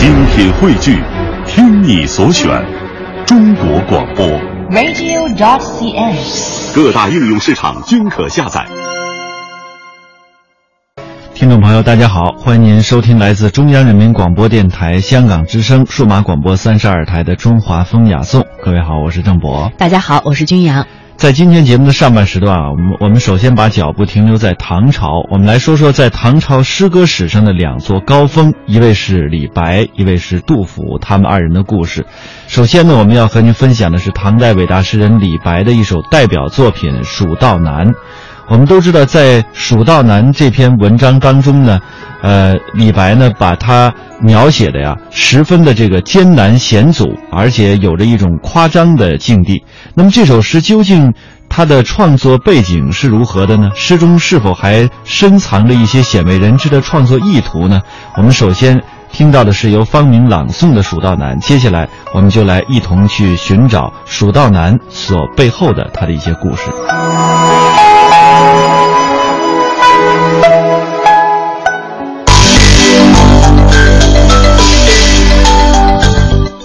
精品汇聚，听你所选，中国广播。radio.dot.cn，。各大应用市场均可下载。听众朋友，大家好，欢迎您收听来自中央人民广播电台香港之声数码广播三十二台的《中华风雅颂》。各位好，我是郑博。大家好，我是君阳。在今天节目的上半时段啊，我们我们首先把脚步停留在唐朝，我们来说说在唐朝诗歌史上的两座高峰，一位是李白，一位是杜甫，他们二人的故事。首先呢，我们要和您分享的是唐代伟大诗人李白的一首代表作品《蜀道难》。我们都知道，在《蜀道难》这篇文章当中呢，呃，李白呢把他描写的呀十分的这个艰难险阻，而且有着一种夸张的境地。那么这首诗究竟它的创作背景是如何的呢？诗中是否还深藏着一些鲜为人知的创作意图呢？我们首先听到的是由方明朗诵的《蜀道难》，接下来我们就来一同去寻找《蜀道难》所背后的他的一些故事。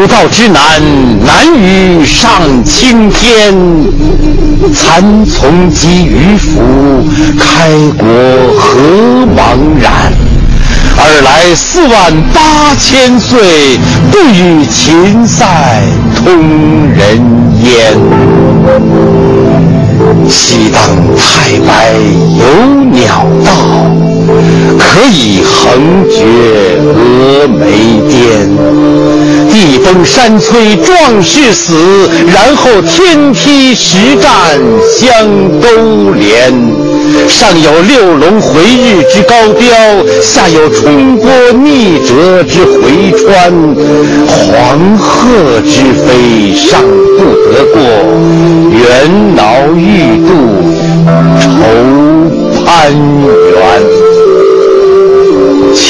蜀道之难，难于上青天。蚕丛及鱼凫，开国何茫然！尔来四万八千岁，不与秦塞通人烟。西当太白有鸟道，可以横绝峨眉巅。地崩山摧壮士死，然后天梯石栈相勾连。上有六龙回日之高标，下有冲波逆折之回川。黄鹤之飞尚不得过，猿猱欲度愁攀援。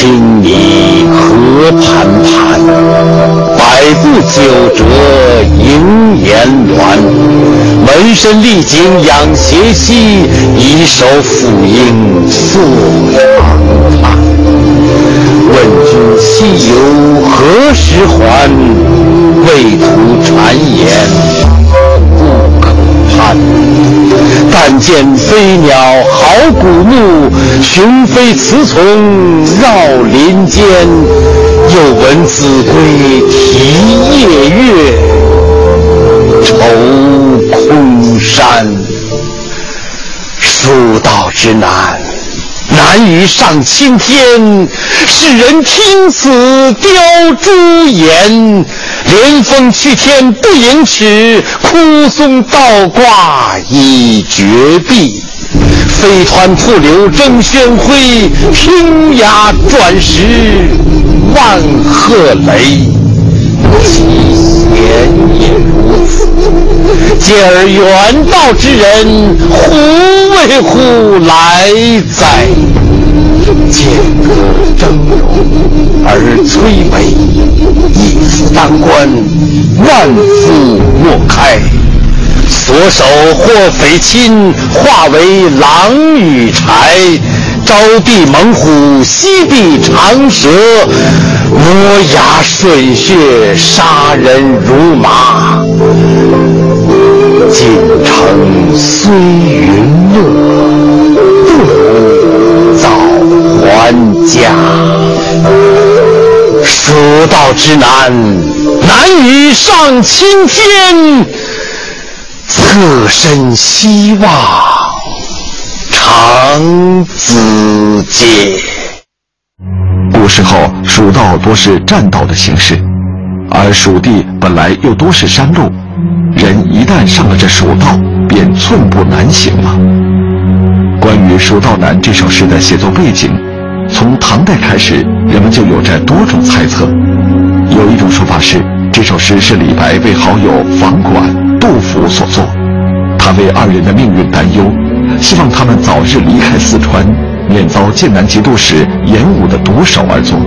青泥何盘盘，百步九折萦岩峦。门深历井仰斜溪，以手抚膺坐长叹。问君西游何时还？畏途谗言但见飞鸟好古木，雄飞雌从绕林间。又闻子规啼夜月，愁空山。蜀道之难，难于上青天。世人听此凋朱颜。连峰去天不盈尺，枯松倒挂倚绝壁。飞湍瀑流争喧哗，平崖转石万壑雷。其贤也如此，见而远道之人，胡为乎来哉？剑阁峥嵘而崔嵬，一夫当关，万夫莫开。所守或匪亲，化为狼与豺。招避猛虎，西避长蛇，磨牙吮血，杀人如麻。锦城虽云乐，道之难，难于上青天。侧身西望，长子街。古时候，蜀道多是栈道的形式，而蜀地本来又多是山路，人一旦上了这蜀道，便寸步难行了。关于《蜀道难》这首诗的写作背景，从唐代开始，人们就有着多种猜测。有一种说法是，这首诗是李白为好友房管、杜甫所作，他为二人的命运担忧，希望他们早日离开四川，免遭剑南节度使严武的毒手而作。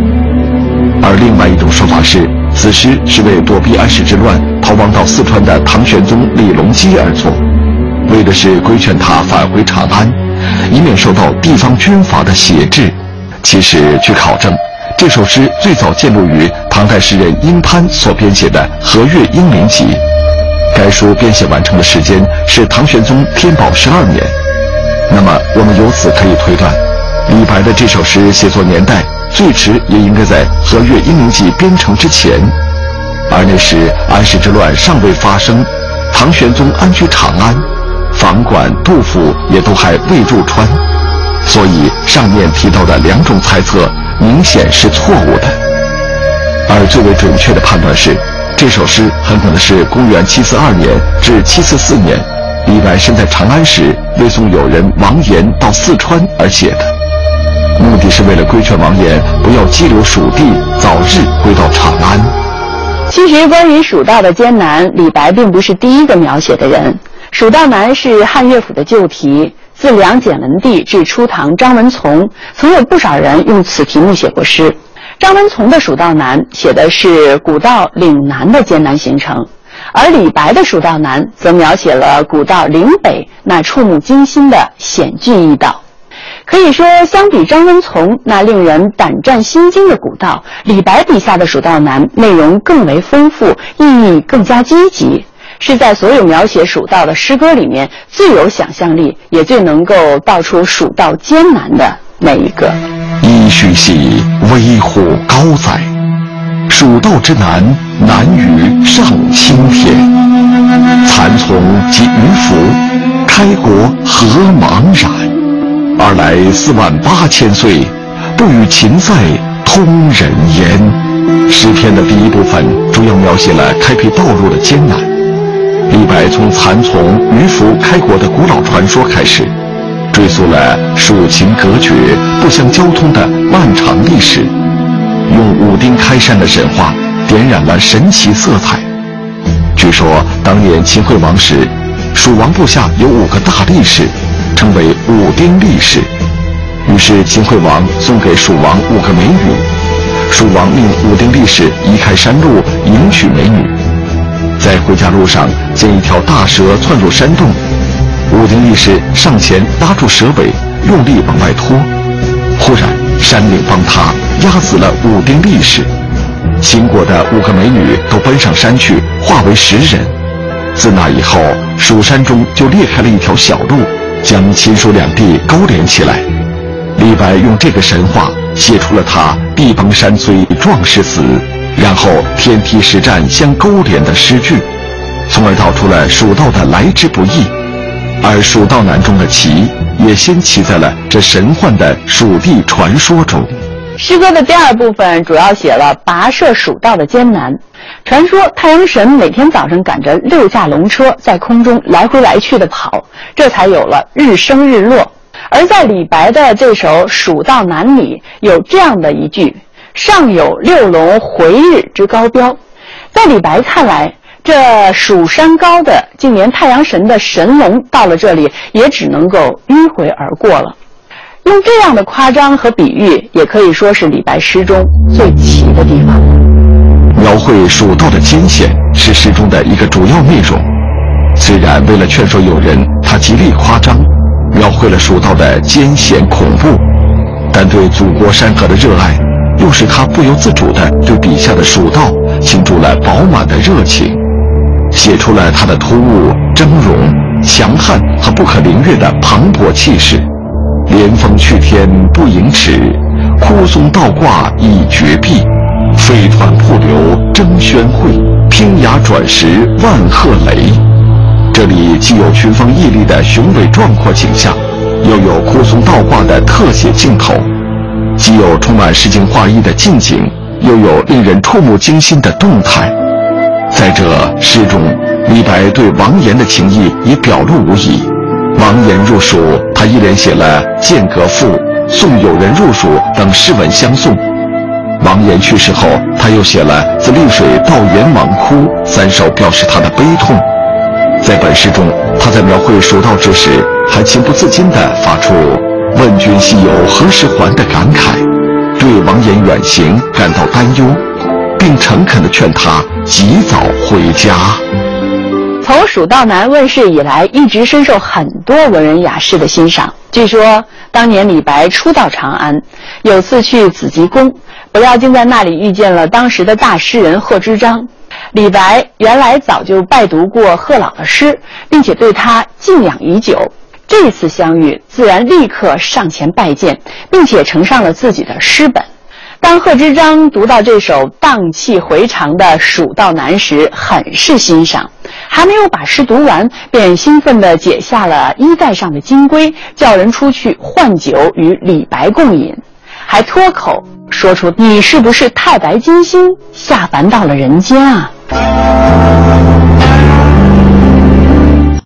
而另外一种说法是，此诗是为躲避安史之乱逃亡到四川的唐玄宗李隆基而作，为的是规劝他返回长安，以免受到地方军阀的挟制。其实，据考证，这首诗最早见录于唐代诗人殷潘所编写的《和岳英灵集》，该书编写完成的时间是唐玄宗天宝十二年。那么，我们由此可以推断，李白的这首诗写作年代。最迟也应该在《和岳英灵集》编成之前，而那时安史之乱尚未发生，唐玄宗安居长安，房管、杜甫也都还未入川，所以上面提到的两种猜测明显是错误的。而最为准确的判断是，这首诗很可能是公元742年至744年，李白身在长安时为送友人王岩到四川而写的。目的是为了规劝王岩不要激流蜀地，早日回到长安。其实，关于蜀道的艰难，李白并不是第一个描写的人。蜀道难是汉乐府的旧题，自梁简文帝至初唐张文从，曾有不少人用此题目写过诗。张文从的蜀道难写的是古道岭南的艰难行程，而李白的蜀道难则描写了古道岭北那触目惊心的险峻易道。可以说，相比张文从那令人胆战心惊的古道，李白笔下的《蜀道难》内容更为丰富，意义更加积极，是在所有描写蜀道的诗歌里面最有想象力，也最能够道出蜀道艰难的那一个。噫吁兮，危乎高哉！蜀道之难，难于上青天。蚕丛及鱼凫，开国何茫然！二来四万八千岁，不与秦塞通人烟。诗篇的第一部分主要描写了开辟道路的艰难。李白从蚕丛、鱼凫开国的古老传说开始，追溯了蜀秦隔绝、不相交通的漫长历史，用武丁开山的神话点染了神奇色彩。据说当年秦惠王时，蜀王部下有五个大力士。称为武丁力士，于是秦惠王送给蜀王五个美女，蜀王命武丁力士移开山路迎娶美女，在回家路上见一条大蛇窜入山洞，武丁力士上前拉住蛇尾，用力往外拖，忽然山岭崩塌，压死了武丁力士，秦国的五个美女都奔上山去，化为石人，自那以后，蜀山中就裂开了一条小路。将秦蜀两地勾连起来，李白用这个神话写出了他“地崩山摧壮士死，然后天梯石栈相勾连”的诗句，从而道出了蜀道的来之不易。而《蜀道难》中的奇，也先骑在了这神幻的蜀地传说中。诗歌的第二部分主要写了跋涉蜀道的艰难。传说太阳神每天早上赶着六架龙车在空中来回来去的跑，这才有了日升日落。而在李白的这首《蜀道难》里，有这样的一句：“上有六龙回日之高标。”在李白看来，这蜀山高的，竟连太阳神的神龙到了这里，也只能够迂回而过了。用这样的夸张和比喻，也可以说是李白诗中最奇的地方。描绘蜀道的艰险是诗中的一个主要内容。虽然为了劝说友人，他极力夸张，描绘了蜀道的艰险恐怖，但对祖国山河的热爱，又使他不由自主地对笔下的蜀道倾注了饱满的热情，写出了他的突兀、峥嵘、强悍和不可凌越的磅礴气势。连峰去天不盈尺，枯松倒挂倚绝壁。飞湍瀑流争喧会，天崖转石万壑雷。这里既有群峰屹立的雄伟壮阔景象，又有枯松倒挂的特写镜头；既有充满诗情画意的近景，又有令人触目惊心的动态。在这诗中，李白对王岩的情谊已表露无遗。王岩入蜀，他一连写了《剑阁赋》《送友人入蜀》等诗文相送。王岩去世后，他又写了《自丽水到元王哭》三首，表示他的悲痛。在本诗中，他在描绘蜀道之时，还情不自禁地发出“问君西游何时还”的感慨，对王岩远行感到担忧，并诚恳地劝他及早回家。从《蜀道难》问世以来，一直深受很多文人雅士的欣赏。据说当年李白初到长安，有次去紫极宫，不料竟在那里遇见了当时的大诗人贺知章。李白原来早就拜读过贺老的诗，并且对他敬仰已久。这次相遇，自然立刻上前拜见，并且呈上了自己的诗本。当贺知章读到这首荡气回肠的《蜀道难》时，很是欣赏。还没有把诗读完，便兴奋地解下了衣带上的金龟，叫人出去换酒与李白共饮，还脱口说出：“你是不是太白金星下凡到了人间啊？”